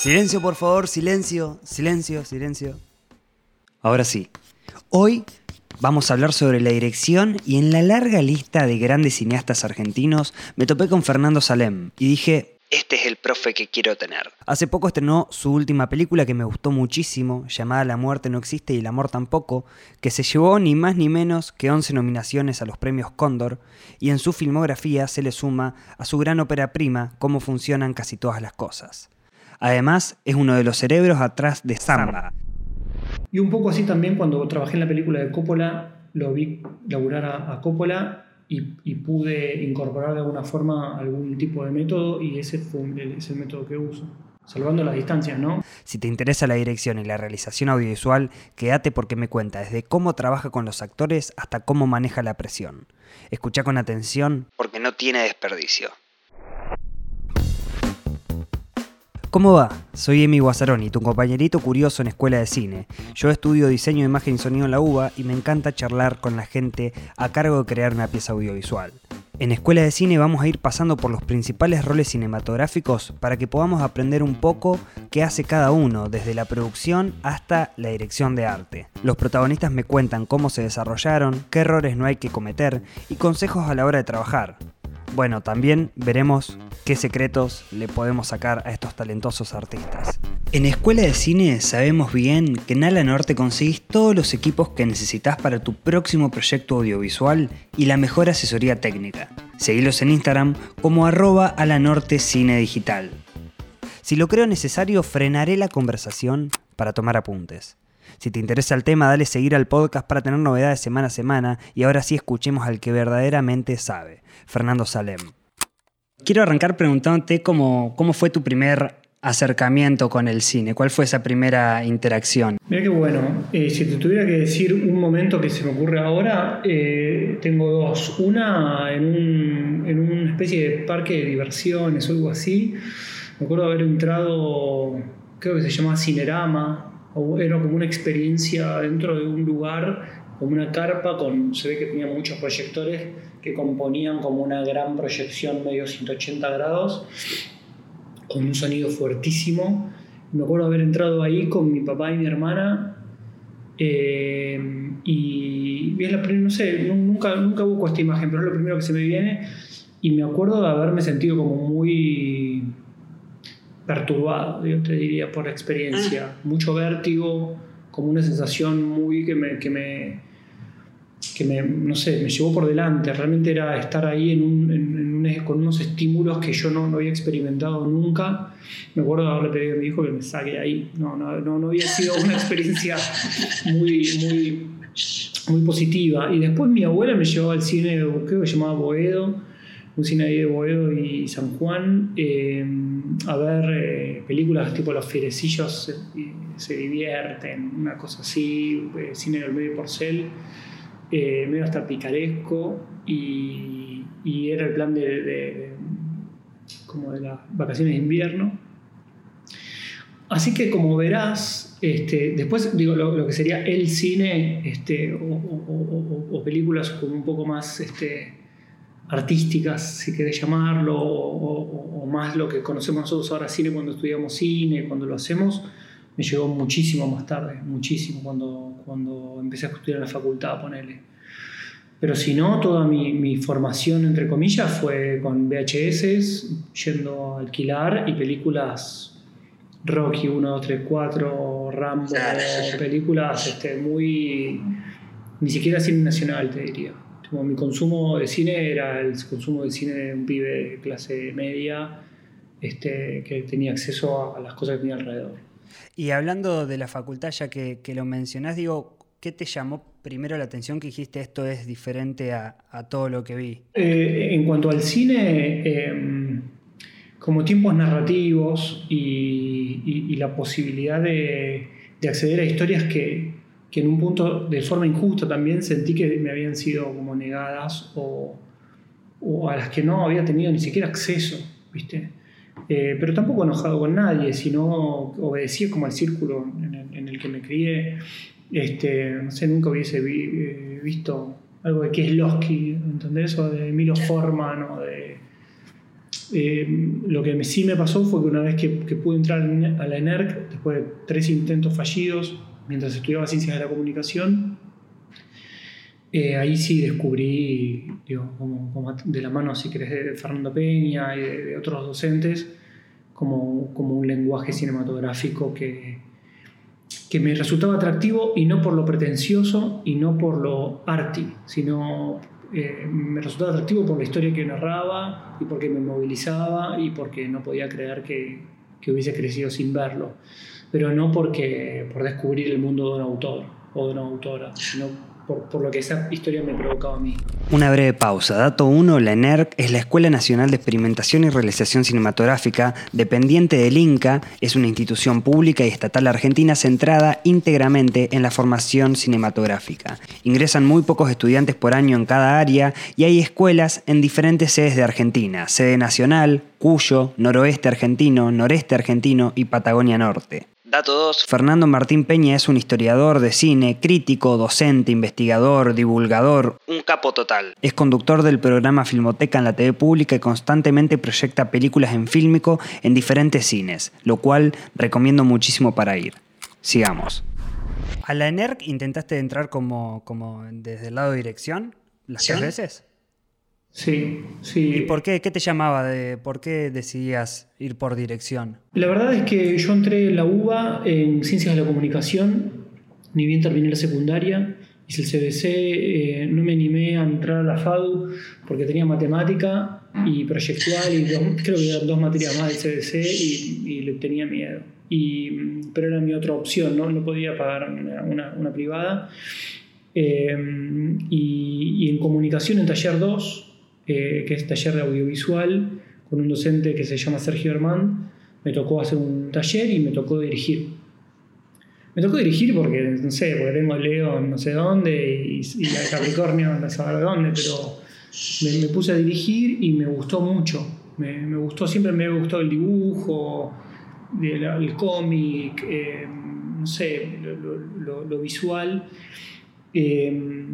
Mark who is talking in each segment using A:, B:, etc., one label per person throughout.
A: Silencio, por favor, silencio, silencio, silencio. Ahora sí. Hoy vamos a hablar sobre la dirección y en la larga lista de grandes cineastas argentinos me topé con Fernando Salem y dije, este es el profe que quiero tener. Hace poco estrenó su última película que me gustó muchísimo, llamada La muerte no existe y el amor tampoco, que se llevó ni más ni menos que 11 nominaciones a los premios Cóndor, y en su filmografía se le suma a su gran ópera prima Cómo funcionan casi todas las cosas. Además, es uno de los cerebros atrás de Samba.
B: Y un poco así también cuando trabajé en la película de Coppola, lo vi laburar a, a Coppola y, pude incorporar de alguna forma algún tipo de método y ese fue el, es el método que uso. Salvando las distancias, ¿no?
A: Si te interesa la dirección y la realización audiovisual, quédate porque me cuenta desde cómo trabaja con los actores hasta cómo maneja la presión. Escucha con atención porque no tiene desperdicio. ¿Cómo va? Soy Emi Guazzaroni, tu compañerito curioso en Escuela de Cine. Yo estudio diseño imagen y sonido en la UBA y me encanta charlar con la gente a cargo de crear una pieza audiovisual. En Escuela de Cine vamos a ir pasando por los principales roles cinematográficos para que podamos aprender un poco qué hace cada uno, desde la producción hasta la dirección de arte. Los protagonistas me cuentan cómo se desarrollaron, qué errores no hay que cometer y consejos a la hora de trabajar. Bueno, también veremos qué secretos le podemos sacar a estos talentosos artistas. En Escuela de Cine sabemos bien que en Ala Norte conseguís todos los equipos que necesitas para tu próximo proyecto audiovisual y la mejor asesoría técnica. Seguilos en Instagram como arroba Alanorte Cine Digital. Si lo creo necesario, frenaré la conversación para tomar apuntes. Si te interesa el tema, dale seguir al podcast para tener novedades semana a semana y ahora sí escuchemos al que verdaderamente sabe, Fernando Salem. Quiero arrancar preguntándote cómo, cómo fue tu primer acercamiento con el cine? ¿Cuál fue esa primera interacción?
B: Mira qué bueno. Eh, si te tuviera que decir un momento que se me ocurre ahora, eh, tengo dos. Una en, un, en, una especie de parque de diversiones o algo así. Me acuerdo haber entrado, creo que se llama Cinerama, era como una experiencia dentro de un lugar, como una carpa, con, se ve que tenía muchos proyectores que componían como una gran proyección medio 180 grados, con un sonido fuertísimo. Me acuerdo haber entrado ahí con mi papá y mi hermana. Eh, y es la, no sé, nunca, nunca busco esta imagen, pero es lo primero que se me viene. Y me acuerdo de haberme sentido como muy perturbado, yo te diría, por experiencia. Ah. Mucho vértigo, como una sensación muy que me, que me, que me, no sé, me llevó por delante. Realmente era estar ahí en un, con unos estímulos que yo no, había experimentado nunca. Me acuerdo de haberle pedido a mi hijo que me saque ahí. No, no, no, había sido una experiencia muy, muy, positiva. Y después mi abuela me llevó al cine, creo que se llamaba Boedo un cine ahí de Boedo y San Juan, eh, a ver eh, películas tipo Los Fierecillos se, divierten, una cosa así, eh, cine del medio porcel, medio hasta picaresco, y, y, era el plan de, como de las vacaciones de invierno. Así que como verás, este, después digo lo, que sería el cine este, o, películas como un poco más este, artísticas, si querés llamarlo, o, más lo que conocemos nosotros ahora cine cuando estudiamos cine, cuando lo hacemos, me llegó muchísimo más tarde, muchísimo, cuando, cuando empecé a estudiar en la facultad, ponele. Pero si no, toda mi, mi, formación, entre comillas, fue con VHS, yendo a alquilar y películas Rocky 1, 2, 3, 4, Rambo, películas este, muy... ni siquiera cine nacional, te diría. Como mi consumo de cine era el consumo de cine de un pibe de clase media este, que tenía acceso a, las cosas que tenía alrededor.
A: Y hablando de la facultad, ya que, lo mencionás, digo, ¿qué te llamó primero la atención que dijiste esto es diferente a, todo lo que vi?
B: Eh, en cuanto al cine, em, como tiempos narrativos y, la posibilidad de, acceder a historias que, que en un punto de forma injusta también sentí que me habían sido como negadas o, a las que no había tenido ni siquiera acceso, ¿viste? Eh, pero tampoco enojado con nadie, sino obedecía como al círculo en el, que me crié. Este, no sé, nunca hubiese eh, visto algo de Kieslowski, ¿entendés? O de Milo Forman o de, Eh, lo que sí me pasó fue que una vez que, pude entrar a la ENERC, después de tres intentos fallidos, mientras estudiaba ciencias de la comunicación, eh, ahí sí descubrí, como, de la mano, si querés, de Fernando Peña y de, otros docentes, como, como, un lenguaje cinematográfico que, que me resultaba atractivo y no por lo pretencioso y no por lo arty, sino eh, me resultaba atractivo por la historia que narraba y porque me movilizaba y porque no podía creer que, que hubiese crecido sin verlo, pero no porque por descubrir el mundo de un autor o de una autora, sino por, lo que esa historia me provocaba a mí.
A: Una breve pausa. Dato 1, la ENERC es la Escuela Nacional de Experimentación y Realización Cinematográfica, dependiente del INCA, es una institución pública y estatal argentina centrada íntegramente en la formación cinematográfica. Ingresan muy pocos estudiantes por año en cada área y hay escuelas en diferentes sedes de Argentina, sede nacional, Cuyo, noroeste argentino, noreste argentino y Patagonia Norte. Dato 2. Fernando Martín Peña es un historiador de cine, crítico, docente, investigador, divulgador, un capo total. Es conductor del programa Filmoteca en la TV pública y constantemente proyecta películas en fílmico en diferentes cines, lo cual recomiendo muchísimo para ir. Sigamos. ¿A la ENERC intentaste entrar como, como desde el lado de dirección las tres veces?
B: Sí, sí.
A: ¿Y por qué? ¿Qué te llamaba? De, ¿Por qué decidías ir por dirección?
B: La verdad es que yo entré en la UBA en Ciencias de la Comunicación, ni bien terminé la secundaria, hice el CBC, eh, no me animé a entrar a la FADU porque tenía matemática y proyectual y creo que eran dos materias más del CBC y, le tenía miedo. Y, pero era mi otra opción, no, no podía pagar una, una, privada. Eh, y, y en comunicación en taller 2 que es taller de audiovisual, con un docente que se llama Sergio Hermán. Me tocó hacer un taller y me tocó dirigir. Me tocó dirigir porque, no sé, porque tengo Leo no sé dónde y, y Capricornio no sé dónde, pero me, puse a dirigir y me gustó mucho. Me, gustó, siempre me gustó el dibujo, el, cómic, eh, no sé, lo, visual. Eh,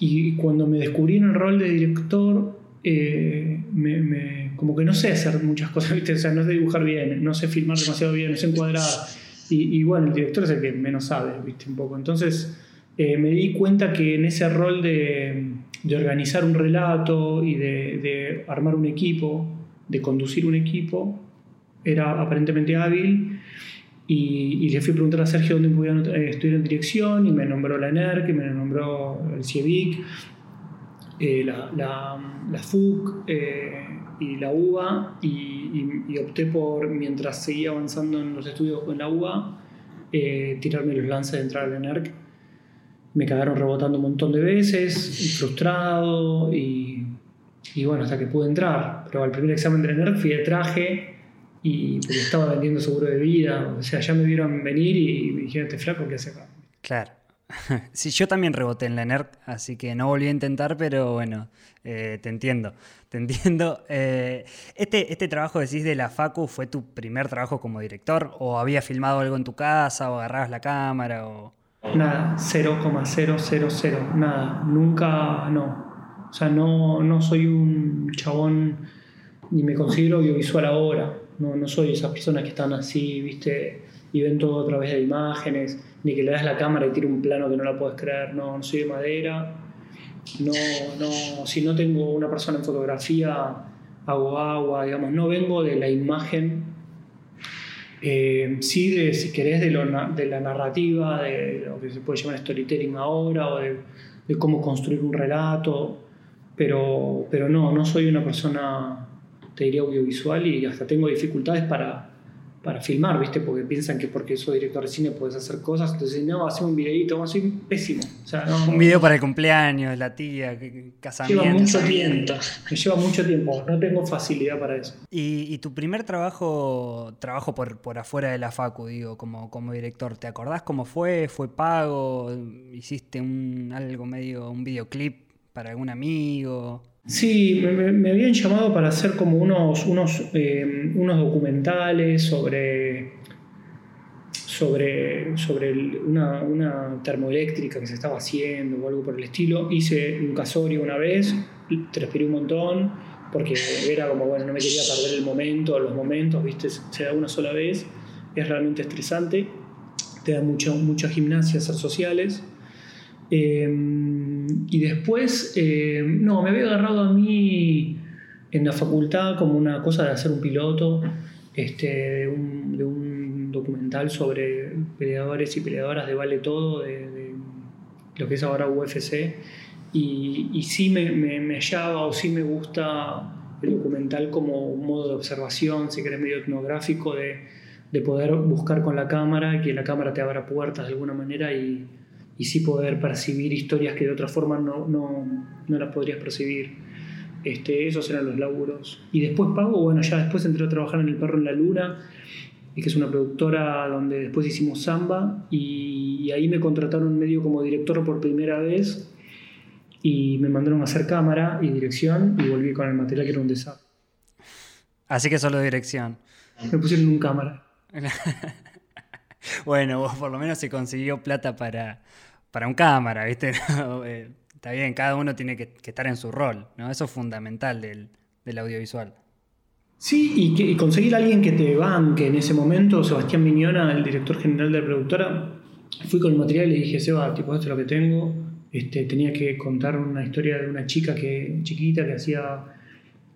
B: y cuando me descubrí en el rol de director, eh, como que no sé hacer muchas cosas, ¿viste? O sea, no sé dibujar bien, no sé filmar demasiado bien, no sé encuadrar. Y, bueno, el director es el que menos sabe, ¿viste? Un poco. Entonces eh, me di cuenta que en ese rol de, de organizar un relato y de, de, armar un equipo, de conducir un equipo, era aparentemente hábil. Y, le fui a preguntar a Sergio dónde podía eh, estudiar en dirección y me nombró la ENERC, me nombró el CIEVIC eh, la, la, FUC eh, y la UBA y, opté por, mientras seguía avanzando en los estudios con la UBA, eh, tirarme los lances de entrar al ENERC. Me quedaron rebotando un montón de veces, frustrado y, y bueno, hasta que pude entrar. Pero al primer examen de ENERC fui de traje y porque estaba vendiendo seguro de vida. O sea, ya me vieron venir y me dijeron, este flaco, ¿qué hace acá?
A: Claro. Sí, yo también reboté en la NERC, así que no volví a intentar, pero bueno, eh, te entiendo, te entiendo. Eh, este, ¿Este trabajo decís de la Facu fue tu primer trabajo como director? ¿O habías filmado algo en tu casa o agarrabas la cámara? O...
B: Nada, 0,000, nada, nunca, no. O sea, no, no soy un chabón, ni me considero audiovisual ahora, no, no soy esas personas que están así, viste, y ven todo a través de imágenes ni que le das la cámara y tire un plano que no la puedes creer, no, no soy de madera, no, no, si no tengo una persona en fotografía, hago agua, digamos, no vengo de la imagen, eh, sí de, si querés, de, la narrativa, de lo que se puede llamar storytelling ahora, o de, de cómo construir un relato, pero, pero no, no soy una persona, te diría, audiovisual y hasta tengo dificultades para para filmar, ¿viste? Porque piensan que porque soy director de cine puedes hacer cosas, entonces no, hacemos un videito, soy pésimo.
A: un video para el cumpleaños, la tía, casamiento.
B: Lleva mucho tiempo, me lleva mucho tiempo, no tengo facilidad para eso.
A: ¿Y, tu primer trabajo, trabajo por, por afuera de la facu, digo, como, como director, ¿te acordás cómo fue? ¿Fue pago? ¿Hiciste un, algo medio, un videoclip para algún amigo?
B: Sí, me, habían llamado para hacer como unos, unos, eh, unos documentales sobre, sobre, sobre una, una, termoeléctrica que se estaba haciendo o algo por el estilo. Hice un casorio una vez, transpiré un montón porque era como, bueno, no me quería perder el momento, los momentos, ¿viste? Se da una sola vez, es realmente estresante, te da mucho, mucha gimnasia, hacer sociales. Em, y después, em, no, me había agarrado a mí en la facultad como una cosa de hacer un piloto este, de, un, documental sobre peleadores y peleadoras de Vale Todo, de, lo que es ahora UFC. Y, y sí me, me, hallaba o sí me gusta el documental como un modo de observación, si querés, medio etnográfico, de, de poder buscar con la cámara, que la cámara te abra puertas de alguna manera y, y sí poder percibir historias que de otra forma no, no, no las podrías percibir. Este, esos eran los laburos. Y después pago, bueno, ya después entré a trabajar en El Perro en la Luna, que es una productora donde después hicimos samba, y, ahí me contrataron medio como director por primera vez, y me mandaron a hacer cámara y dirección, y volví con el material que era un desastre.
A: Así que solo dirección.
B: Me pusieron un cámara.
A: bueno, vos por lo menos se consiguió plata para, para un cámara, ¿viste? Eh, está bien, cada uno tiene que, estar en su rol, ¿no? Eso es fundamental del, audiovisual.
B: Sí, y, conseguir a alguien que te banque en ese momento, Sebastián Miñona, el director general de la productora, fui con el material y le dije, Seba, tipo, esto es lo que tengo. Este, tenía que contar una historia de una chica que, chiquita que hacía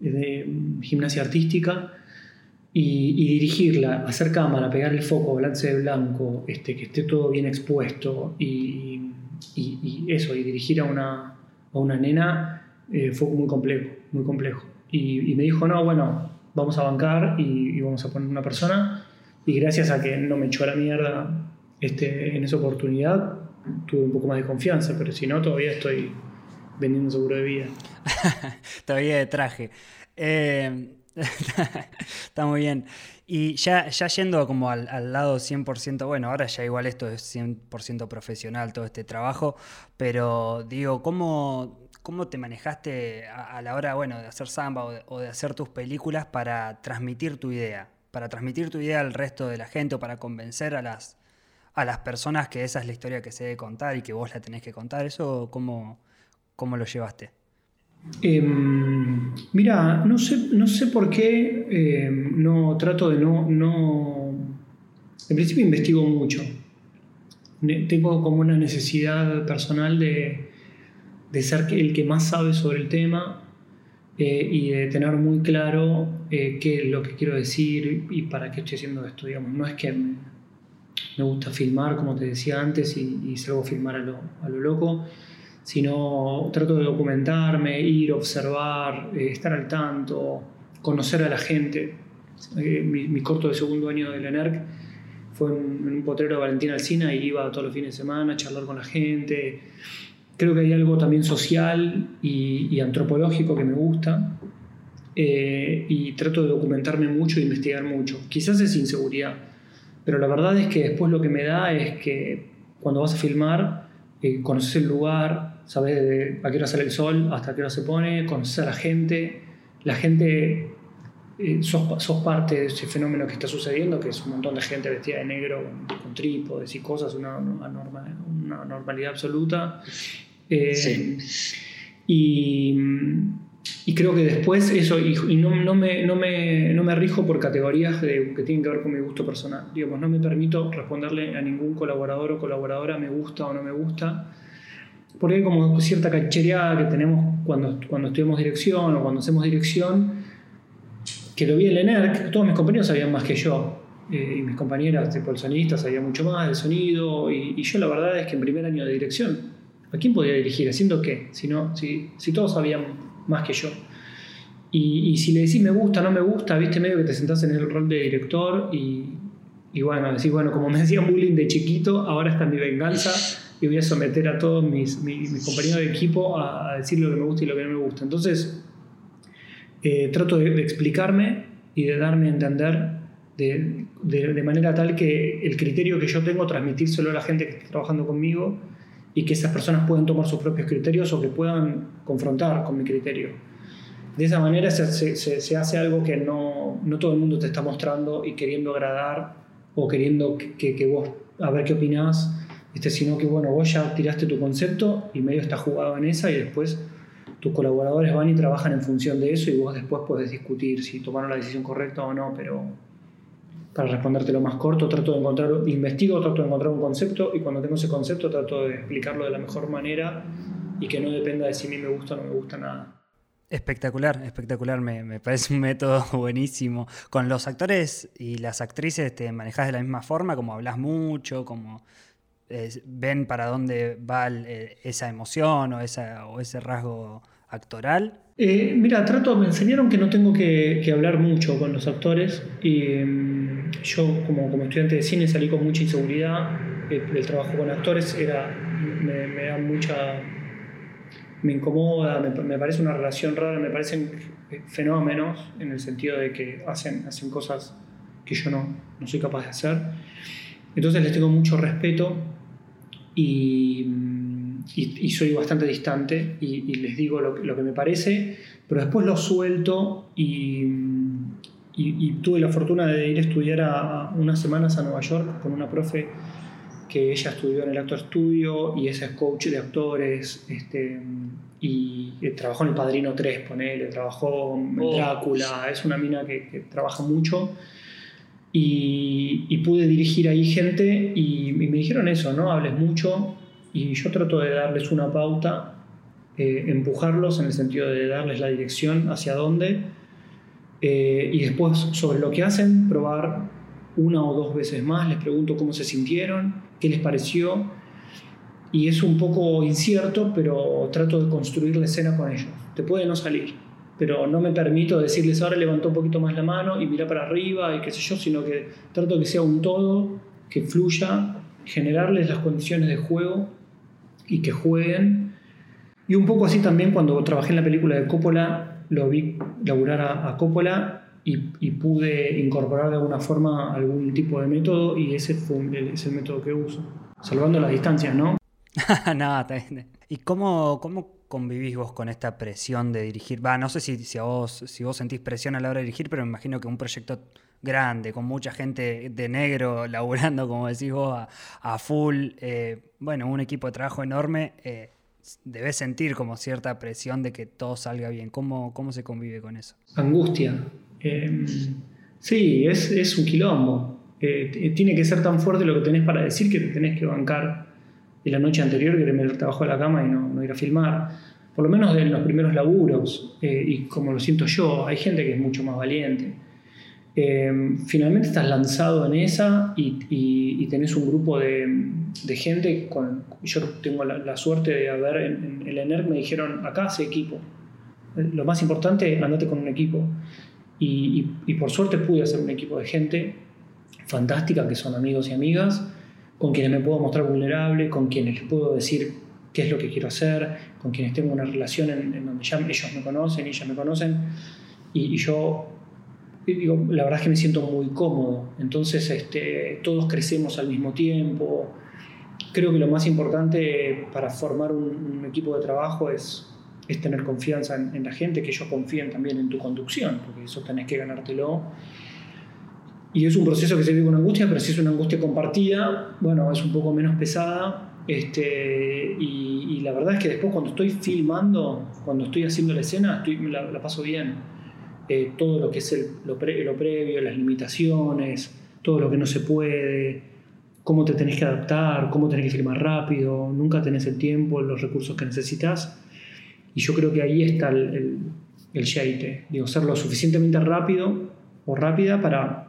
B: eh, gimnasia artística y, dirigirla, hacer cámara, pegar el foco, balance de blanco, este, que esté todo bien expuesto y, eso, y dirigir a una, a una nena eh, fue muy complejo, muy complejo. Y, me dijo, no, bueno, vamos a bancar y, vamos a poner una persona. Y gracias a que no me echó a la mierda este, en esa oportunidad, tuve un poco más de confianza, pero si no, todavía estoy vendiendo seguro de vida.
A: todavía de traje. Eh, Está muy bien. Y ya, ya yendo como al, lado 100%, bueno, ahora ya igual esto es 100% profesional, todo este trabajo, pero digo, ¿cómo, cómo te manejaste a, la hora, bueno, de hacer samba o de, hacer tus películas para transmitir tu idea? Para transmitir tu idea al resto de la gente o para convencer a las, a las personas que esa es la historia que se debe contar y que vos la tenés que contar. ¿Eso cómo, cómo lo llevaste?
B: Em, mira, no sé, no sé por qué em, no trato de no, no. En principio investigo mucho. Tengo como una necesidad personal de, de ser el que más sabe sobre el tema eh, y de tener muy claro eh, qué es lo que quiero decir y para qué estoy haciendo esto. Digamos. No es que me, gusta filmar, como te decía antes, y, y salgo a filmar a lo, a lo loco sino trato de documentarme, ir, observar, eh, estar al tanto, conocer a la gente. Eh, mi, corto de segundo año de la ENERC fue en, un potrero de Valentina Alcina y iba todos los fines de semana a charlar con la gente. Creo que hay algo también social y, antropológico que me gusta. Eh, y trato de documentarme mucho e investigar mucho. Quizás es inseguridad, pero la verdad es que después lo que me da es que cuando vas a filmar, conoces el lugar, sabes a qué hora sale el sol, hasta qué hora se pone, conoces a la gente, la gente, eh, sos, parte de ese fenómeno que está sucediendo, que es un montón de gente vestida de negro, con, trípodes y cosas, una, una, una normalidad absoluta. Eh, y, y, creo que después eso, y, no, no, me, no, me, no, me, rijo por categorías de, que tienen que ver con mi gusto personal. Digamos, no me permito responderle a ningún colaborador o colaboradora me gusta o no me gusta porque hay como cierta cachereada que tenemos cuando, cuando estudiamos dirección o cuando hacemos dirección, que lo vi en el ENERC, todos mis compañeros sabían más que yo, eh, y mis compañeras, tipo el sabían mucho más del sonido, y, yo la verdad es que en primer año de dirección, ¿a quién podía dirigir? ¿Haciendo qué? Si, no, si, si todos sabían más que yo. Y, y, si le decís me gusta, no me gusta, viste medio que te sentás en el rol de director y, y bueno, decís, bueno, como me decían bullying de chiquito, ahora está mi venganza y voy a someter a todos mis, mis, compañeros de equipo a, decir lo que me gusta y lo que no me gusta. Entonces, eh, trato de, explicarme y de darme a entender de, de, manera tal que el criterio que yo tengo, transmitírselo a la gente que está trabajando conmigo y que esas personas puedan tomar sus propios criterios o que puedan confrontar con mi criterio. De esa manera se, se, se hace algo que no, no, todo el mundo te está mostrando y queriendo agradar o queriendo que, que, que vos, a ver qué opinás, este, sino que bueno, vos ya tiraste tu concepto y medio está jugado en esa y después tus colaboradores van y trabajan en función de eso y vos después podés discutir si tomaron la decisión correcta o no, pero para responderte lo más corto, trato de encontrar, investigo, trato de encontrar un concepto y cuando tengo ese concepto trato de explicarlo de la mejor manera y que no dependa de si a mí me gusta o no me gusta nada.
A: Espectacular, espectacular, me, parece un método buenísimo. Con los actores y las actrices te manejas de la misma forma, como hablas mucho, como eh, ven para dónde va eh, esa emoción o, esa, o ese rasgo actoral?
B: Eh, mira, trato, me enseñaron que no tengo que, hablar mucho con los actores y mm, yo como, como, estudiante de cine salí con mucha inseguridad. El, trabajo con actores era, me, da mucha, me incomoda, me, parece una relación rara, me parecen fenómenos en el sentido de que hacen, hacen cosas que yo no, no soy capaz de hacer. Entonces les tengo mucho respeto y mm, y, soy bastante distante y, les digo lo, que me parece, pero después lo suelto y, tuve la fortuna de ir a estudiar a, unas semanas a Nueva York con una profe que ella estudió en el Actor Studio y esa es coach de actores este, y, trabajó en El Padrino 3, ponele, trabajó en oh. Drácula, es una mina que, que trabaja mucho. Y, pude dirigir ahí gente y, me dijeron eso, ¿no? Hables mucho, y yo trato de darles una pauta, eh, empujarlos en el sentido de darles la dirección hacia dónde eh, y después sobre lo que hacen, probar una o dos veces más, les pregunto cómo se sintieron, qué les pareció y es un poco incierto, pero trato de construir la escena con ellos. Te puede no salir, pero no me permito decirles ahora levanta un poquito más la mano y mira para arriba y qué sé yo, sino que trato que sea un todo, que fluya, generarles las condiciones de juego y que jueguen. Y un poco así también cuando trabajé en la película de Coppola, lo vi laburar a, Coppola y, pude incorporar de alguna forma algún tipo de método y ese fue el, es el método que uso, salvando las distancias, ¿no?
A: no, ¿Y cómo, cómo convivís vos con esta presión de dirigir? Va, no sé si, si, vos, si vos sentís presión a la hora de dirigir, pero me imagino que un proyecto grande, con mucha gente de negro laburando, como decís vos, a, full, eh, bueno, un equipo de trabajo enorme, eh, debes sentir como cierta presión de que todo salga bien. ¿Cómo, cómo se convive con eso?
B: Angustia. Em, sí, es, es, un quilombo. Eh, tiene que ser tan fuerte lo que tenés para decir que te tenés que bancar de la noche anterior, que te abajo de la cama y no, no ir a filmar por lo menos en los primeros laburos, y como lo siento yo, hay gente que es mucho más valiente. Em, finalmente estás lanzado en esa y, y, tenés un grupo de, de, gente con... Yo tengo la, suerte de haber en, el ENERC me dijeron, acá hace equipo. Lo más importante, andate con un equipo. Y, y, por suerte pude hacer un equipo de gente fantástica, que son amigos y amigas, con quienes me puedo mostrar vulnerable, con quienes les puedo decir qué es lo que quiero hacer, con quienes tengo una relación en, donde ya ellos me conocen, ellas me conocen, y, y yo digo, la verdad es que me siento muy cómodo. Entonces, este, todos crecemos al mismo tiempo. Creo que lo más importante para formar un, equipo de trabajo es, es tener confianza en, la gente, que ellos confíen también en tu conducción, porque eso tenés que ganártelo. Y es un proceso que se vive con angustia, pero si es una angustia compartida, bueno, es un poco menos pesada. Este, y, la verdad es que después cuando estoy filmando, cuando estoy haciendo la escena, estoy, la paso bien eh, todo lo que es lo, previo, las limitaciones, todo lo que no se puede, cómo te tenés que adaptar, cómo tenés que filmar rápido, nunca tenés el tiempo, los recursos que necesitas. Y yo creo que ahí está el, el, digo, ser lo suficientemente rápido o rápida para,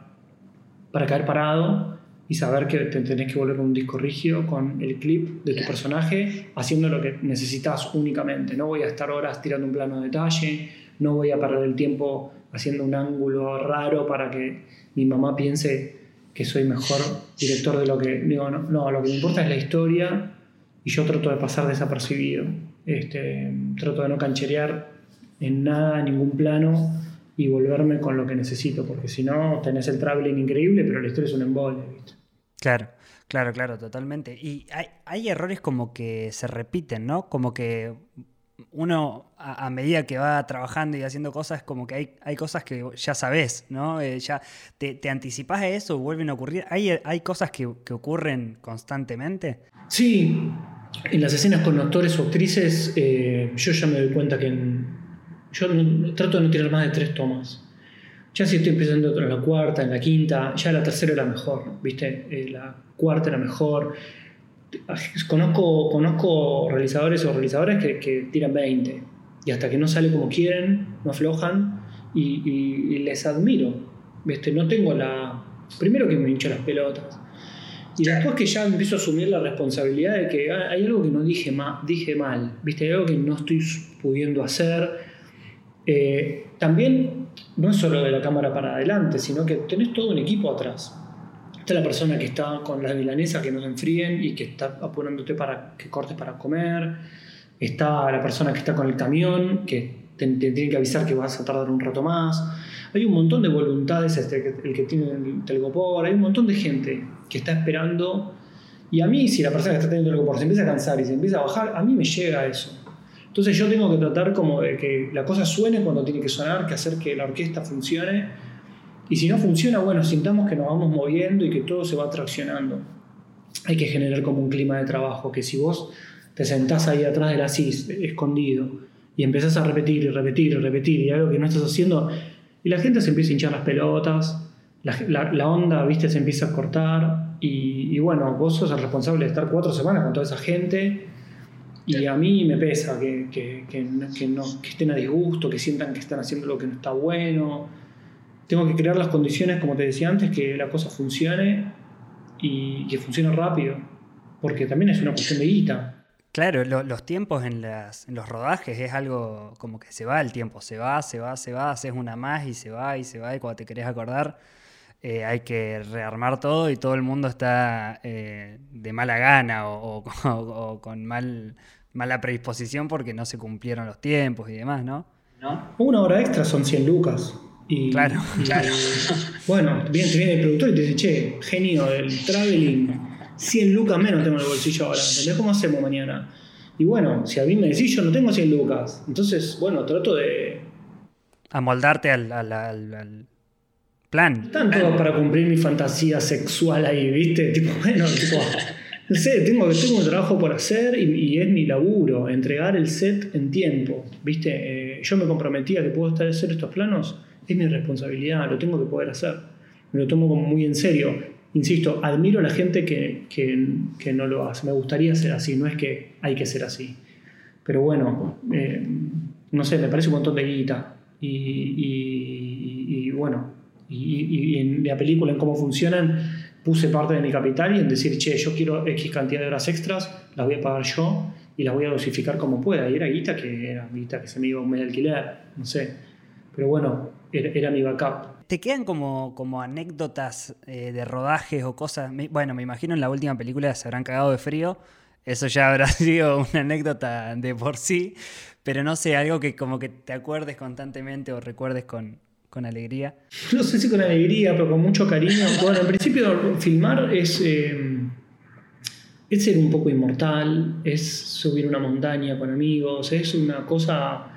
B: para caer parado y saber que te tenés que volver con un disco rígido, con el clip de tu personaje, haciendo lo que necesitas únicamente. No voy a estar horas tirando un plano de detalle, no voy a perder el tiempo haciendo un ángulo raro para que mi mamá piense que soy mejor director de lo que... Digo, no, no lo que me importa es la historia y yo trato de pasar desapercibido. Este, trato de no cancherear en nada, en ningún plano y volverme con lo que necesito, porque si no tenés el traveling increíble, pero la historia es un embole.
A: Claro. Claro, claro, totalmente. Y hay, hay errores como que se repiten, ¿no? Como que uno a, medida que va trabajando y haciendo cosas, como que hay, hay cosas que ya sabes, ¿no? Eh, ya te, te, anticipás a eso, vuelven a ocurrir. ¿Hay, hay cosas que, ocurren constantemente?
B: Sí, en las escenas con actores o actrices, eh, yo ya me doy cuenta que yo trato de no tirar más de tres tomas. Ya si estoy empezando en la cuarta, en la quinta, ya la tercera era mejor, ¿viste? Eh, la cuarta era mejor. Conozco, conozco realizadores o realizadoras que, que, tiran 20 y hasta que no sale como quieren, no aflojan y, les admiro. ¿viste? No tengo la... Primero que me hincho las pelotas. Y después que ya empiezo a asumir la responsabilidad de que hay algo que no dije, mal, dije mal, ¿viste? Hay algo que no estoy pudiendo hacer. Eh, también no es solo de la cámara para adelante, sino que tenés todo un equipo atrás. Está la persona que está con las milanesas que no se enfríen y que está apurándote para que cortes para comer. Está la persona que está con el camión, que te, tiene que avisar que vas a tardar un rato más. Hay un montón de voluntades, este, el que tiene el telgopor, hay un montón de gente que está esperando. Y a mí, si la persona que está teniendo el telgopor se empieza a cansar y se empieza a bajar, a mí me llega eso. Entonces yo tengo que tratar como de que la cosa suene cuando tiene que sonar, que hacer que la orquesta funcione. Y si no funciona, bueno, sintamos que nos vamos moviendo y que todo se va traccionando. Hay que generar como un clima de trabajo, que si vos te sentás ahí atrás de la CIS, escondido, y empezás a repetir y repetir y repetir, y algo que no estás haciendo, y la gente se empieza a hinchar las pelotas, la, la, onda, viste, se empieza a cortar, y, y, bueno, vos sos el responsable de estar cuatro semanas con toda esa gente, y a mí me pesa que, que, que, no, que estén a disgusto, que sientan que están haciendo lo que no está bueno. Tengo que crear las condiciones, como te decía antes, que la cosa funcione y que funcione rápido, porque también es una cuestión de guita.
A: Claro, los tiempos en, las, en, los rodajes es algo como que se va el tiempo, se va, se va, se va, haces una más y se va y se va y cuando te querés acordar eh, hay que rearmar todo y todo el mundo está eh, de mala gana o, con mal, mala predisposición porque no se cumplieron los tiempos y demás, ¿no?
B: Una hora extra son 100 lucas. Y,
A: claro, claro.
B: Bueno, bien, te viene el productor y te dice, che, genio del traveling 100 lucas menos tengo en el bolsillo ahora, ¿entendés? ¿Cómo hacemos mañana? Y bueno, si a mí me decís, yo no tengo 100 lucas. Entonces, bueno, trato de...
A: Amoldarte al, al, plan.
B: Tanto para cumplir mi fantasía sexual ahí, ¿viste? Tipo, bueno, tipo... Sé, tengo, tengo un trabajo por hacer y, es mi laburo, entregar el set en tiempo, ¿viste? Eh, yo me comprometía que puedo estar hacer estos planos, es mi responsabilidad, lo tengo que poder hacer. Me lo tomo como muy en serio insisto, admiro a la gente que, que, no lo hace. Me gustaría ser así, no es que hay que ser así. Pero bueno, eh, no sé, me parece un montón de guita. Y, bueno, y, en la película, en cómo funcionan, puse parte de mi capital y en decir, che, yo quiero X cantidad de horas extras, las voy a pagar yo y las voy a dosificar como pueda. Y era guita que era guita que se me iba un mes de alquiler, no sé. Pero bueno, era, mi backup.
A: ¿Te quedan como, como anécdotas eh, de rodajes o cosas? bueno, me imagino en la última película se habrán cagado de frío. Eso ya habrá sido una anécdota de por sí. Pero no sé, algo que como que te acuerdes constantemente o recuerdes con, con alegría.
B: No sé si con alegría, pero con mucho cariño. Bueno, en principio filmar es, eh, es ser un poco inmortal, es subir una montaña con amigos, es una cosa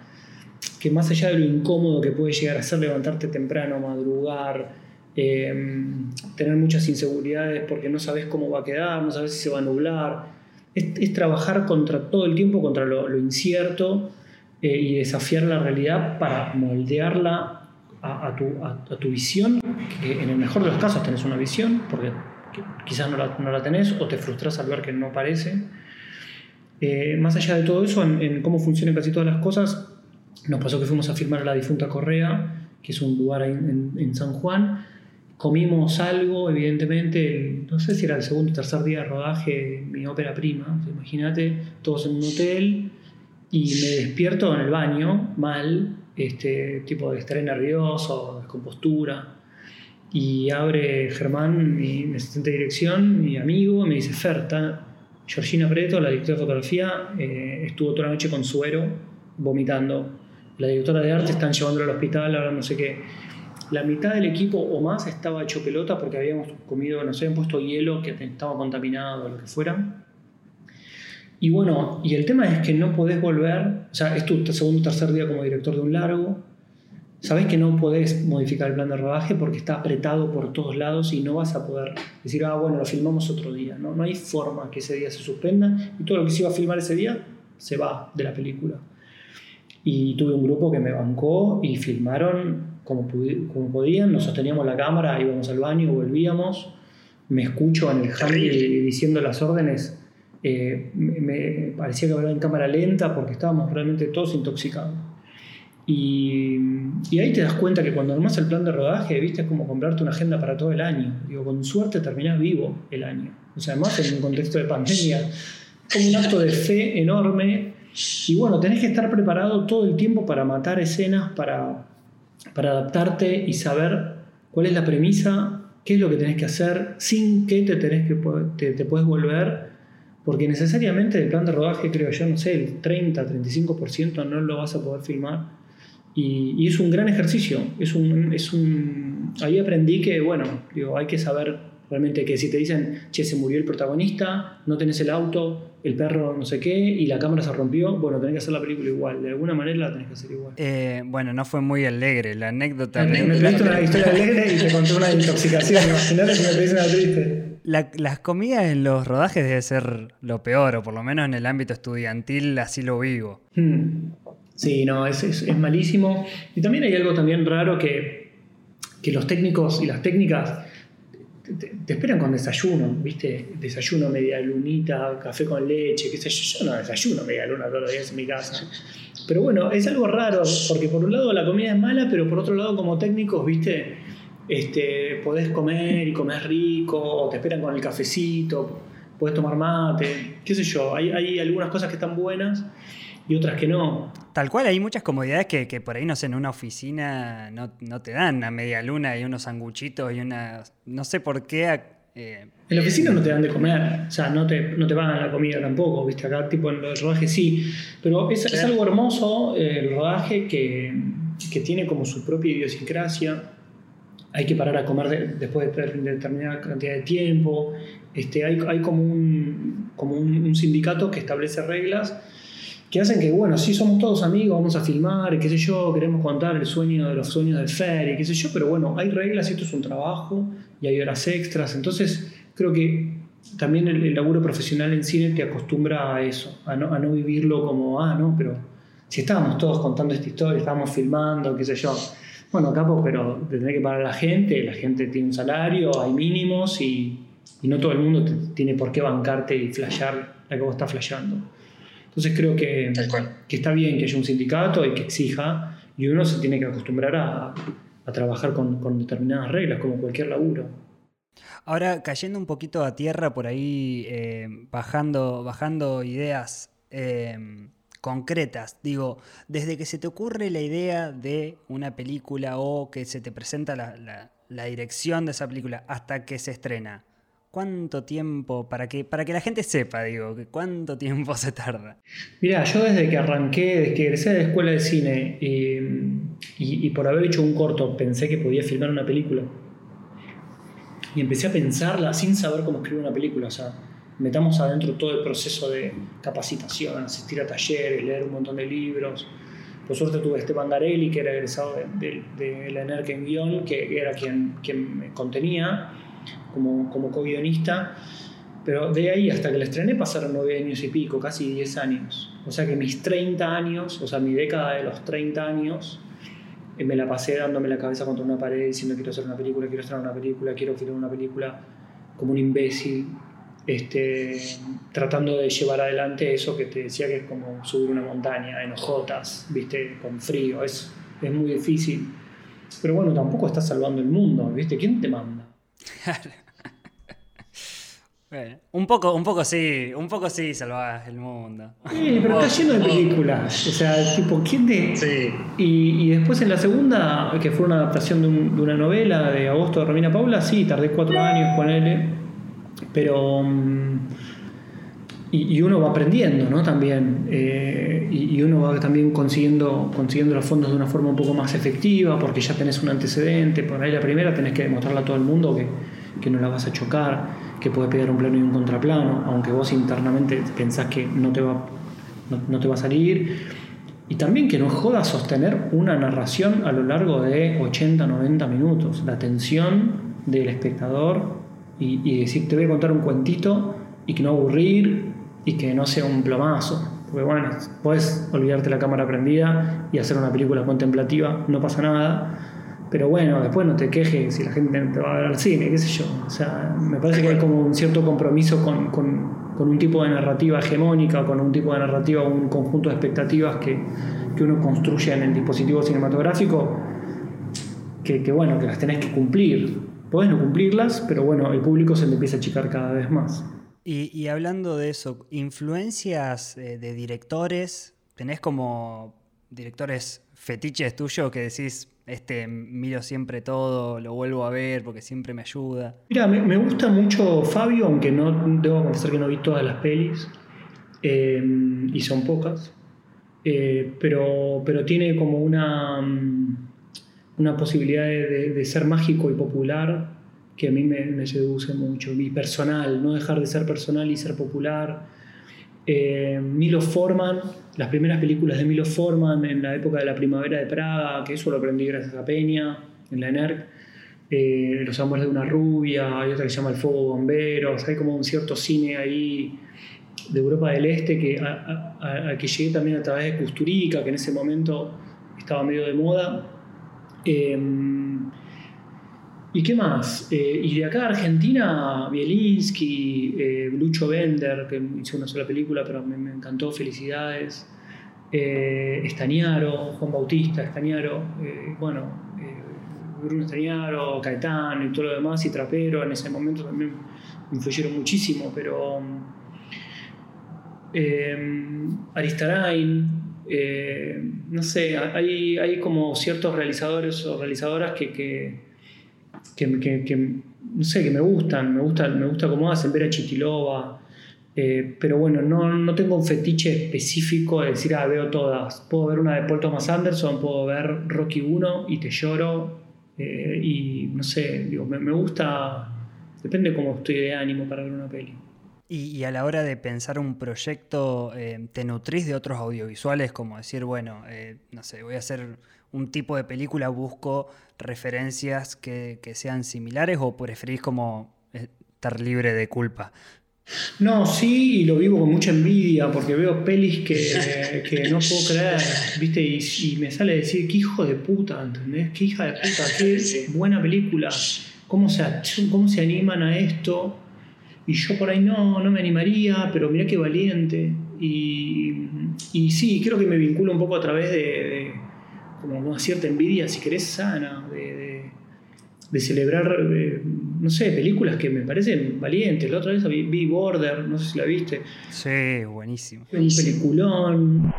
B: que más allá de lo incómodo que puede llegar a ser levantarte temprano, madrugar, eh, tener muchas inseguridades porque no sabes cómo va a quedar, no sabes si se va a nublar, es, trabajar contra todo el tiempo, contra lo, incierto eh, y desafiar la realidad para moldearla a, tu, visión, que en el mejor de los casos tenés una visión, porque quizás no la, tenés o te frustras al ver que no parece. Eh, más allá de todo eso, en, cómo funcionan casi todas las cosas, nos pasó que fuimos a filmar a la difunta Correa, que es un lugar en, en, San Juan. Comimos algo, evidentemente, no sé si era el segundo o tercer día de rodaje, mi ópera prima, imagínate, todos en un hotel, y me despierto en el baño, mal, este, tipo de estar nervioso, descompostura. Y abre Germán, mi, asistente de dirección, mi amigo, me dice, Ferta, Georgina Preto, la directora de fotografía, eh, estuvo toda la noche con suero, vomitando la directora de arte están llevándolo al hospital, ahora no sé qué. La mitad del equipo o más estaba hecho pelota porque habíamos comido, nos habían puesto hielo que estaba contaminado o lo que fuera. Y bueno, y el tema es que no podés volver, o sea, es tu segundo o tercer día como director de un largo, sabes que no podés modificar el plan de rodaje porque está apretado por todos lados y no vas a poder decir, ah, bueno, lo filmamos otro día. No, no hay forma que ese día se suspenda y todo lo que se iba a filmar ese día se va de la película. Y tuve un grupo que me bancó y filmaron como, como podían, nos sosteníamos la cámara, íbamos al baño, volvíamos, me escucho en el handy diciendo las órdenes, eh, me, parecía que hablaba en cámara lenta porque estábamos realmente todos intoxicados. Y, ahí te das cuenta que cuando armas el plan de rodaje, viste, es como comprarte una agenda para todo el año. Digo, con suerte terminás vivo el año. O sea, además en un contexto de pandemia, como un acto de fe enorme. Y bueno, tenés que estar preparado todo el tiempo para matar escenas, para, para adaptarte y saber cuál es la premisa, qué es lo que tenés que hacer, sin qué te, tenés que, te, te puedes volver. Porque necesariamente el plan de rodaje, creo yo, no sé, el 30, 35% no lo vas a poder filmar y, es un gran ejercicio. Es un, es un, ahí aprendí que, bueno, digo, hay que saber realmente que si te dicen, che, se murió el protagonista, no tenés el auto, el perro no sé qué, y la cámara se rompió, bueno, tenés que hacer la película igual. De alguna manera la tenés que hacer igual.
A: Eh, bueno, no fue muy alegre la anécdota.
B: Me, me una historia alegre y te conté una intoxicación. Imagínate si me pedís una triste.
A: Las comidas en los rodajes debe ser lo peor, o por lo menos en el ámbito estudiantil así lo vivo.
B: Hmm. Sí, no, es, es, malísimo. Y también hay algo también raro que, que los técnicos y las técnicas te, esperan con desayuno, ¿viste? Desayuno media lunita, café con leche, qué sé yo. Yo no desayuno media luna todos los días en mi casa. Pero bueno, es algo raro, porque por un lado la comida es mala, pero por otro lado como técnicos, ¿viste? Este, podés comer y comer rico, te esperan con el cafecito, podés tomar mate, qué sé yo. Hay, hay algunas cosas que están buenas y otras que no.
A: Tal cual, hay muchas comodidades que, que por ahí, no sé, en una oficina no, no, te dan a media luna y unos sanguchitos y una... No sé por qué...
B: Eh, en la oficina no te dan de comer, o sea, no te, no te van a la comida tampoco, ¿viste? Acá, tipo, en el rodaje sí. Pero es, es algo hermoso eh, el rodaje que, que, tiene como su propia idiosincrasia. Hay que parar a comer después de determinada cantidad de tiempo. Este, hay, hay como, un, como un sindicato que establece reglas que hacen que, bueno, sí somos todos amigos, vamos a filmar, qué sé yo, queremos contar el sueño de los sueños de Fer, qué sé yo, pero bueno, hay reglas y esto es un trabajo y hay horas extras, entonces creo que también el, laburo profesional en cine te acostumbra a eso, a no, a no vivirlo como, ah, no, pero si estábamos todos contando esta historia, estábamos filmando, qué sé yo. Bueno, capo, pero tener que pagar a la gente, la gente tiene un salario, hay mínimos y, y no todo el mundo tiene por qué bancarte y flashear la que vos estás flasheando. Entonces creo que, que, está bien que haya un sindicato y que exija, y uno se tiene que acostumbrar a, a trabajar con, con, determinadas reglas, como cualquier laburo.
A: Ahora, cayendo un poquito a tierra por ahí, eh, bajando, bajando ideas eh, concretas, digo, desde que se te ocurre la idea de una película o que se te presenta la, la, dirección de esa película hasta que se estrena, ¿Cuánto tiempo, para que, para que la gente sepa, digo, cuánto tiempo se tarda?
B: Mira, yo desde que arranqué, desde que egresé de la escuela de cine y, por haber hecho un corto, pensé que podía filmar una película. Y empecé a pensarla sin saber cómo escribir una película. O sea, metamos adentro todo el proceso de capacitación, asistir a talleres, leer un montón de libros. Por suerte tuve a Esteban Garelli, que era egresado de, de, la ENERC en guion, que era quien, quien me contenía como, como co-guionista, pero de ahí hasta que la estrené pasaron nueve años y pico, casi diez años. O sea que mis 30 años, o sea, mi década de los 30 años, eh, me la pasé dándome la cabeza contra una pared diciendo quiero hacer una película, quiero estrenar una película, quiero filmar una película como un imbécil, este, tratando de llevar adelante eso que te decía que es como subir una montaña en hojotas, viste, con frío, es, es muy difícil. Pero bueno, tampoco estás salvando el mundo, ¿viste? ¿Quién te manda?
A: un poco, un poco sí, un poco sí salvás el mundo.
B: Sí, pero está lleno de películas. O sea, tipo, ¿quién de...?
A: Sí.
B: Y, después en la segunda, que fue una adaptación de, una novela de Agosto de Romina Paula, sí, tardé cuatro años con él. Pero... Mm, y, uno va aprendiendo, ¿no? También. Eh, y, uno va también consiguiendo, consiguiendo los fondos de una forma un poco más efectiva, porque ya tenés un antecedente. Por ahí la primera tenés que demostrarle a todo el mundo que, que no la vas a chocar, que puede pegar un plano y un contraplano, aunque vos internamente pensás que no te va, no, te va a salir. y también que no joda sostener una narración a lo largo de 80, 90 minutos. La atención del espectador y, decir, te voy a contar un cuentito y que no aburrir y que no sea un plomazo. Porque bueno, puedes olvidarte la cámara prendida y hacer una película contemplativa, no pasa nada. Pero bueno, después no te quejes si la gente te va a ver al cine, qué sé yo. O sea, me parece que hay como un cierto compromiso con, con, un tipo de narrativa hegemónica, con un tipo de narrativa, un conjunto de expectativas que, que uno construye en el dispositivo cinematográfico, que, bueno, que las tenés que cumplir. Podés no cumplirlas, pero bueno, el público se le empieza a achicar cada vez más.
A: Y, y hablando de eso, influencias eh, de directores, ¿tenés como directores fetiches tuyos que decís, este, miro siempre todo, lo vuelvo a ver porque siempre me ayuda?
B: Mira, me, me gusta mucho Fabio, aunque no debo confesar que no vi todas las pelis, eh, y son pocas, eh, pero, pero tiene como una, una posibilidad de, de, ser mágico y popular que a mí me, me, seduce mucho, y personal, no dejar de ser personal y ser popular. Eh, Milo Forman, las primeras películas de Milo Forman en la época de la primavera de Praga, que eso lo aprendí gracias a Peña, en la ENERC. Eh, Los amores de una rubia, hay otra que se llama El fuego bomberos, hay como un cierto cine ahí de Europa del Este que, a, que llegué también a través de Kusturica, que en ese momento estaba medio de moda. Eh, ¿Y qué más? Eh, y de acá a Argentina, Bielinski, eh, Lucho Bender, que hizo una sola película, pero me, encantó, felicidades. Eh, Estañaro, Juan Bautista, Estañaro, bueno, Bruno Estañaro, Caetano y todo lo demás, y Trapero, en ese momento también me influyeron muchísimo, pero Aristarain, no sé, hay, hay como ciertos realizadores o realizadoras que, que que, no sé, que me gustan, me gusta, me gusta cómo hacen, ver a Chitilova, eh, pero bueno, no, no, tengo un fetiche específico de decir, ah, veo todas. Puedo ver una de Paul Thomas Anderson, puedo ver Rocky 1 y te lloro, eh, y no sé, digo, me, me, gusta, depende cómo estoy de ánimo para ver una peli.
A: Y, y a la hora de pensar un proyecto, eh, ¿te nutrís de otros audiovisuales? Como decir, bueno, eh, no sé, voy a hacer un tipo de película, busco referencias que, que sean similares o preferís como eh, estar libre de culpa?
B: No, sí, y lo vivo con mucha envidia porque veo pelis que, que no puedo creer, ¿viste? Y, y, me sale decir, qué hijo de puta, ¿entendés? Qué hija de puta, qué buena película. ¿Cómo se, ¿Cómo se animan a esto? Y yo por ahí no, no me animaría, pero mirá qué valiente. Y, y sí, creo que me vinculo un poco a través de, de como una cierta envidia, si querés, sana, de, de, de celebrar, eh, no sé, películas que me parecen valientes. La otra vez vi, vi, Border, no sé si la viste.
A: Sí, buenísimo.
B: Un peliculón.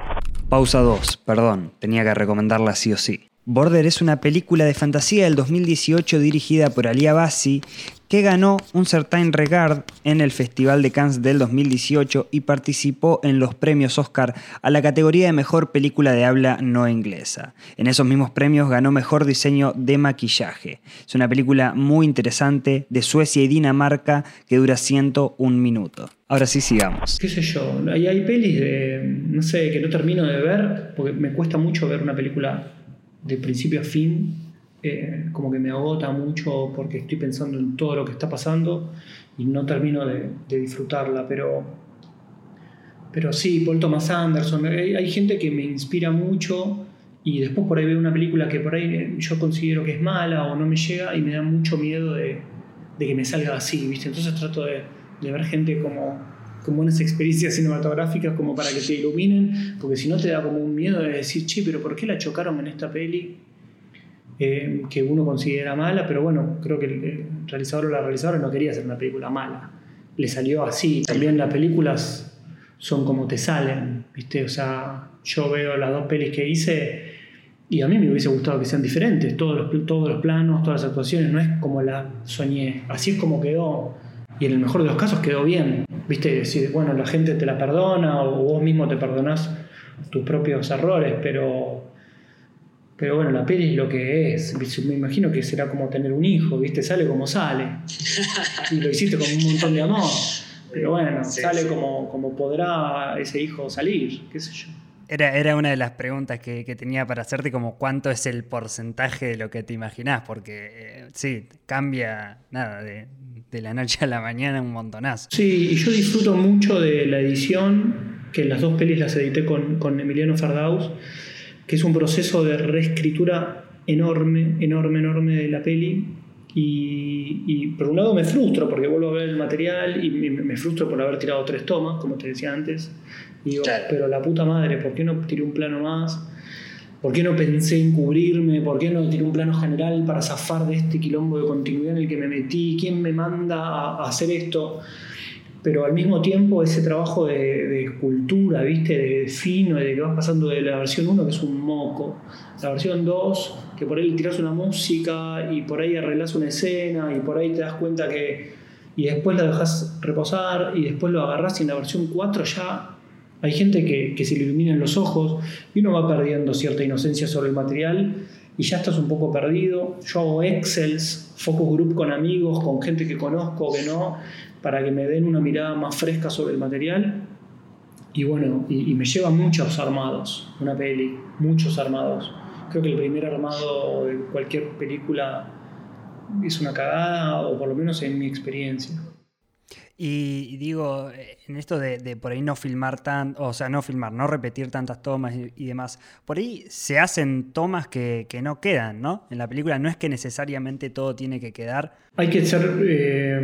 A: Pausa 2, perdón, tenía que recomendarla sí o sí. Border es una película de fantasía del 2018 dirigida por Ali Abbasi que ganó un Certain Regard en el Festival de Cannes del 2018 y participó en los premios Oscar a la categoría de Mejor Película de Habla No Inglesa. En esos mismos premios ganó Mejor Diseño de Maquillaje. Es una película muy interesante de Suecia y Dinamarca que dura 101 minutos. Ahora sí sigamos.
B: ¿Qué sé yo? Hay, hay pelis de, no sé, que no termino de ver porque me cuesta mucho ver una película de principio a fin, eh, como que me agota mucho porque estoy pensando en todo lo que está pasando y no termino de, disfrutarla, pero, pero sí, Paul Thomas Anderson, hay, gente que me inspira mucho y después por ahí veo una película que por ahí yo considero que es mala o no me llega y me da mucho miedo de, que me salga así, ¿viste? Entonces trato de, de ver gente como con buenas experiencias cinematográficas como para que te iluminen, porque si no te da como un miedo de decir, che, pero ¿por qué la chocaron en esta peli? Eh, que uno considera mala, pero bueno, creo que el realizador o la realizadora no quería hacer una película mala. Le salió así. También las películas son como te salen, ¿viste? O sea, yo veo las dos pelis que hice y a mí me hubiese gustado que sean diferentes, todos los, todos los planos, todas las actuaciones, no es como la soñé, así es como quedó. Y en el mejor de los casos quedó bien. ¿Viste? Decir, bueno, la gente te la perdona o vos mismo te perdonás tus propios errores, pero, pero bueno, la peli es lo que es. Me imagino que será como tener un hijo, ¿viste? Sale como sale. Y lo hiciste con un montón de amor. Pero bueno, sí, sale sí. Como, como podrá ese hijo salir, qué sé yo.
A: Era, era una de las preguntas que, tenía para hacerte, como cuánto es el porcentaje de lo que te imaginás, porque eh, sí, cambia nada, de, la noche a la mañana un montonazo.
B: Sí, y yo disfruto mucho de la edición, que las dos pelis las edité con, con Emiliano Fardaus, que es un proceso de reescritura enorme, enorme, enorme de la peli. Y, por un lado me frustro porque vuelvo a ver el material y me frustro por haber tirado tres tomas, como te decía antes digo, pero la puta madre, ¿por qué no tiré un plano más? ¿Por qué no pensé en cubrirme? ¿Por qué no tiré un plano general para zafar de este quilombo de continuidad en el que me metí? ¿Quién me manda a, hacer esto? Pero al mismo tiempo ese trabajo de, escultura, ¿viste? De, fino, de que vas pasando de la versión 1, que es un moco, la versión 2, que por ahí tiras una música y por ahí arreglas una escena y por ahí te das cuenta que... Y después la dejas reposar y después lo agarras y en la versión 4 ya hay gente que, se le iluminan los ojos y uno va perdiendo cierta inocencia sobre el material y ya estás un poco perdido. Yo hago Excels, focus group con amigos, con gente que conozco, que no, para que me den una mirada más fresca sobre el material. Y bueno, y, me lleva muchos armados, una peli, muchos armados. Creo que el primer armado de cualquier película es una cagada, o por lo menos en mi experiencia.
A: Y digo, en esto de, por ahí no filmar tan, o sea, no filmar, no repetir tantas tomas y, demás, por ahí se hacen tomas que, no quedan, ¿no? En la película no es que necesariamente todo tiene que quedar.
B: Hay que ser eh,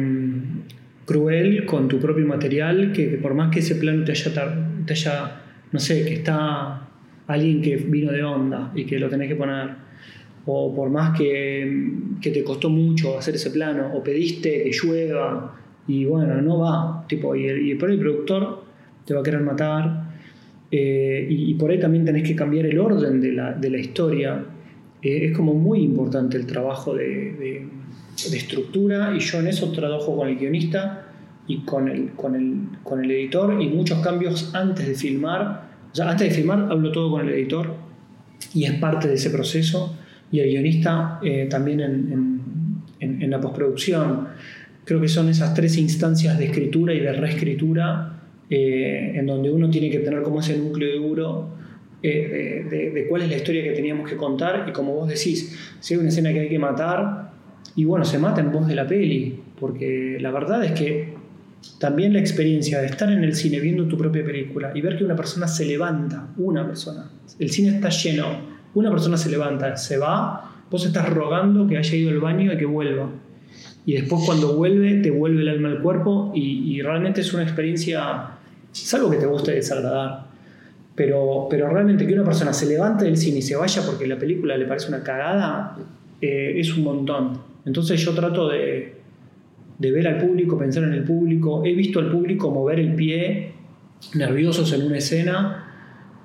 B: cruel con tu propio material, que, por más que ese plano te haya, te haya, no sé, que está alguien que vino de onda y que lo tenés que poner, o por más que, que te costó mucho hacer ese plano, o pediste que llueva y bueno, no va, tipo, y, por ahí el productor te va a querer matar, eh, y, por ahí también tenés que cambiar el orden de la, de la historia. Eh, es como muy importante el trabajo de, estructura, y yo en eso trabajo con el guionista y con el, con el, con el editor, y muchos cambios antes de filmar. O sea, antes de filmar hablo todo con el editor, y es parte de ese proceso, y el guionista eh, también en, en, la postproducción. Creo que son esas tres instancias de escritura y de reescritura eh, en donde uno tiene que tener como ese núcleo duro eh, de, cuál es la historia que teníamos que contar y como vos decís, si hay una escena que hay que matar, y bueno, se mata en voz de la peli, porque la verdad es que también la experiencia de estar en el cine viendo tu propia película y ver que una persona se levanta, una persona, el cine está lleno, una persona se levanta, se va, vos estás rogando que haya ido al baño y que vuelva y después cuando vuelve, te vuelve el alma al cuerpo y, realmente es una experiencia, es algo que te gusta desagradar. Pero, pero realmente que una persona se levante del cine y se vaya porque la película le parece una cagada, eh, es un montón. Entonces yo trato de, de ver al público, pensar en el público. He visto al público mover el pie, nerviosos en una escena,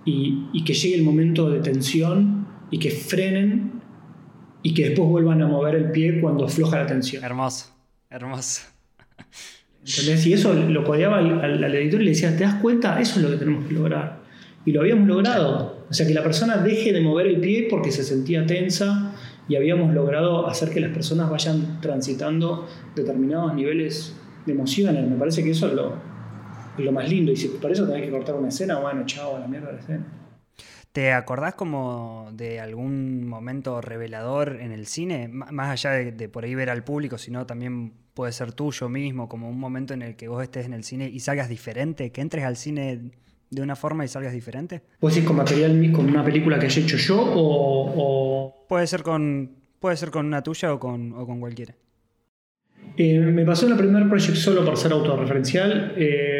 B: y, y que llegue el momento de tensión y que frenen y que después vuelvan a mover el pie cuando afloja la tensión.
A: Hermoso, hermoso.
B: ¿Entendés? Y eso lo codeaba al, editor y le decía, ¿te das cuenta? Eso es lo que tenemos que lograr. Y lo habíamos logrado. O sea, que la persona deje de mover el pie porque se sentía tensa y habíamos logrado hacer que las personas vayan transitando determinados niveles de emociones. Me parece que eso es lo, lo más lindo. Y si para eso tenés que cortar una escena, bueno, chao, a la mierda de la escena.
A: ¿Te acordás como de algún momento revelador en el cine? más allá de, por ahí ver al público, sino también puede ser tuyo mismo, como un momento en el que vos estés en el cine y salgas diferente, que entres al cine de una forma y salgas diferente.
B: ¿Puede ser con material, con una película que haya hecho yo o...?
A: Puede, ser con, puede ser con una tuya o con, o con cualquiera.
B: Eh, me pasó en la primera Project solo para ser autorreferencial. Eh,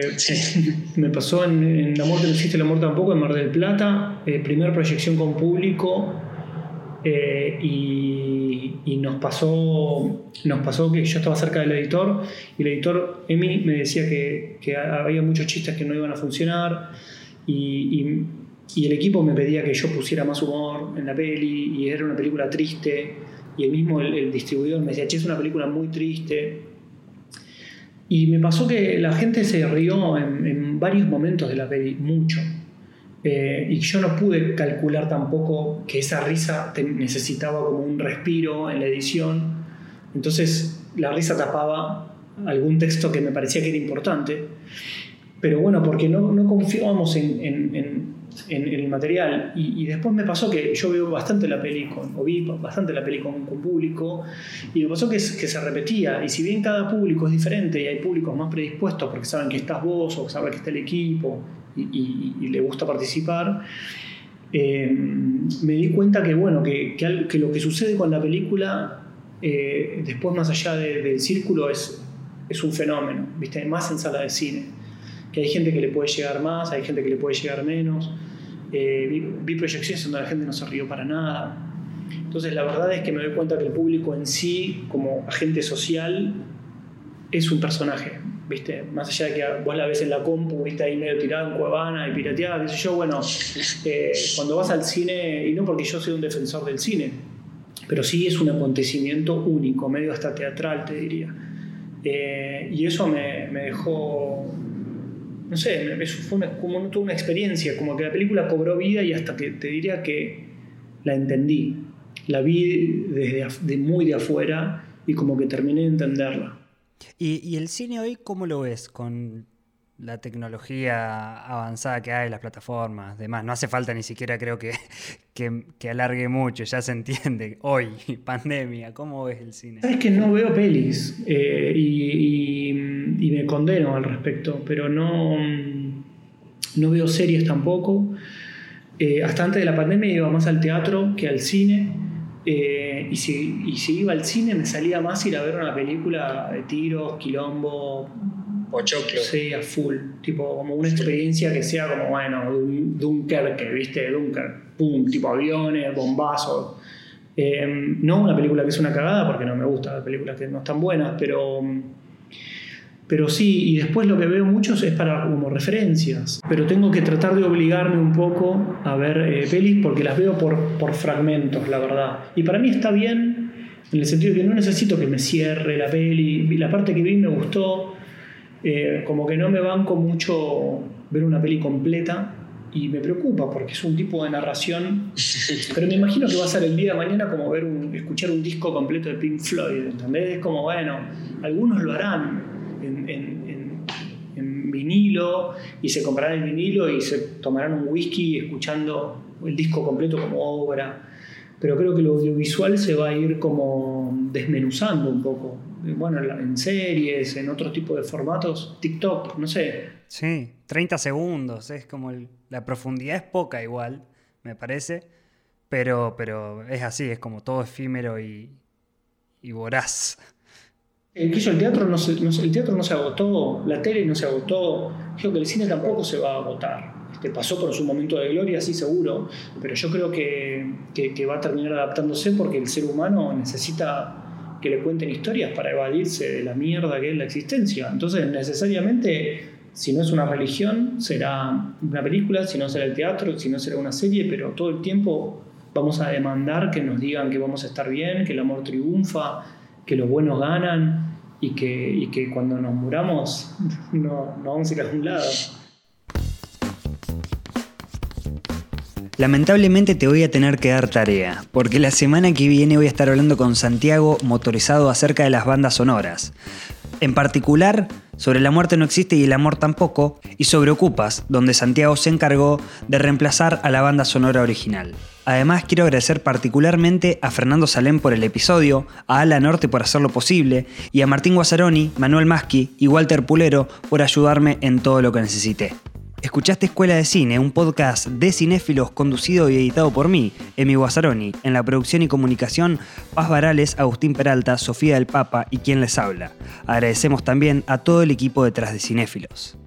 B: me pasó en, La muerte no existe, la muerte tampoco, en Mar del Plata. Eh, primera proyección con público. Y, nos, pasó, nos pasó que yo estaba cerca del editor y el editor, Emi, me decía que, había muchos chistes que no iban a funcionar. Y, el equipo me pedía que yo pusiera más humor en la peli y era una película triste y el mismo el, distribuidor me decía, che, es una película muy triste. Y me pasó que la gente se rió en, varios momentos de la peli, mucho. Eh, y yo no pude calcular tampoco que esa risa necesitaba como un respiro en la edición. Entonces la risa tapaba algún texto que me parecía que era importante. Pero bueno, porque no, no confiábamos en, el material. Y, después me pasó que yo veo bastante la peli con, o vi bastante la peli con, público, y me pasó que, que, se repetía. Y si bien cada público es diferente y hay públicos más predispuestos porque saben que estás vos o saben que está el equipo y, le gusta participar, eh, me di cuenta que, bueno, que, que, lo que sucede con la película, eh, después más allá del círculo, es, es un fenómeno, ¿viste? más en sala de cine que hay gente que le puede llegar más, hay gente que le puede llegar menos. Eh, vi, proyecciones donde la gente no se rió para nada. Entonces la verdad es que me doy cuenta que el público en sí, como agente social, es un personaje, ¿viste? Más allá de que vos la ves en la compu, ¿viste? Ahí medio tirada en Cuevana y pirateada, qué sé yo, bueno, eh, cuando vas al cine, y no porque yo soy un defensor del cine, pero sí es un acontecimiento único, medio hasta teatral, te diría. Eh, y eso me, me dejó no sé, fue como toda una experiencia, como que la película cobró vida y hasta que te diría que la entendí. La vi desde de muy de afuera y como que terminé de entenderla.
A: ¿Y, ¿Y, el cine hoy cómo lo ves? Con la tecnología avanzada que hay, las plataformas, demás. No hace falta ni siquiera, creo que, que, alargue mucho, ya se entiende. Hoy, pandemia, ¿cómo ves el cine?
B: Es que no veo pelis eh, y, me condeno al respecto, pero no, no veo series tampoco. Eh, hasta antes de la pandemia iba más al teatro que al cine. Eh, y, si, y si iba al cine me salía más ir a ver una película de tiros, quilombo,
C: Pochoclo.
B: Sí, a full. Tipo, como una experiencia que sea como, bueno, Dunkerque, ¿viste? Dunkerque. Pum, tipo aviones, bombazos. Eh, no una película que es una cagada, porque no me gusta películas que no están buenas, pero. Pero sí, y después lo que veo muchos es para como referencias. Pero tengo que tratar de obligarme un poco a ver eh, pelis porque las veo por, por fragmentos, la verdad. Y para mí está bien, en el sentido de que no necesito que me cierre la peli. La parte que vi me gustó, eh, como que no me banco mucho ver una peli completa y me preocupa porque es un tipo de narración, pero me imagino que va a ser el día de mañana como ver un, escuchar un disco completo de Pink Floyd, ¿entendés? Es como, bueno, algunos lo harán en, vinilo y se comprarán el vinilo y se tomarán un whisky escuchando el disco completo como obra, pero creo que lo audiovisual se va a ir como desmenuzando un poco bueno, en series, en otro tipo de formatos, TikTok, no sé.
A: Sí, 30 segundos, es como la profundidad es poca igual, me parece, pero, pero es así, es como todo efímero y, y voraz.
B: El, el, teatro no se, el teatro no se agotó, la tele no se agotó, creo que el cine tampoco se va a agotar. Este, pasó por su momento de gloria, sí seguro, pero yo creo que, que va a terminar adaptándose porque el ser humano necesita que le cuenten historias para evadirse de la mierda que es la existencia. Entonces, necesariamente, si no es una religión, será una película, si no será el teatro, si no será una serie, pero todo el tiempo vamos a demandar que nos digan que vamos a estar bien, que el amor triunfa, que los buenos ganan y que, que cuando nos muramos no, no vamos a ir a un lado.
A: Lamentablemente te voy a tener que dar tarea, porque la semana que viene voy a estar hablando con Santiago motorizado acerca de las bandas sonoras. En particular, sobre La muerte no existe y el amor tampoco, y sobre Ocupas, donde Santiago se encargó de reemplazar a la banda sonora original. Además, quiero agradecer particularmente a Fernando Salem por el episodio, a Ala Norte por hacerlo posible, y a Martín Guazzaroni, Manuel Maschi y Walter Pulero por ayudarme en todo lo que necesité. Escuchaste Escuela de Cine, un podcast de cinéfilos conducido y editado por mí, Emi Guazzaroni. En la producción y comunicación, Paz Varales, Agustín Peralta, Sofía del Papa y quien les habla. Agradecemos también a todo el equipo detrás de Cinéfilos.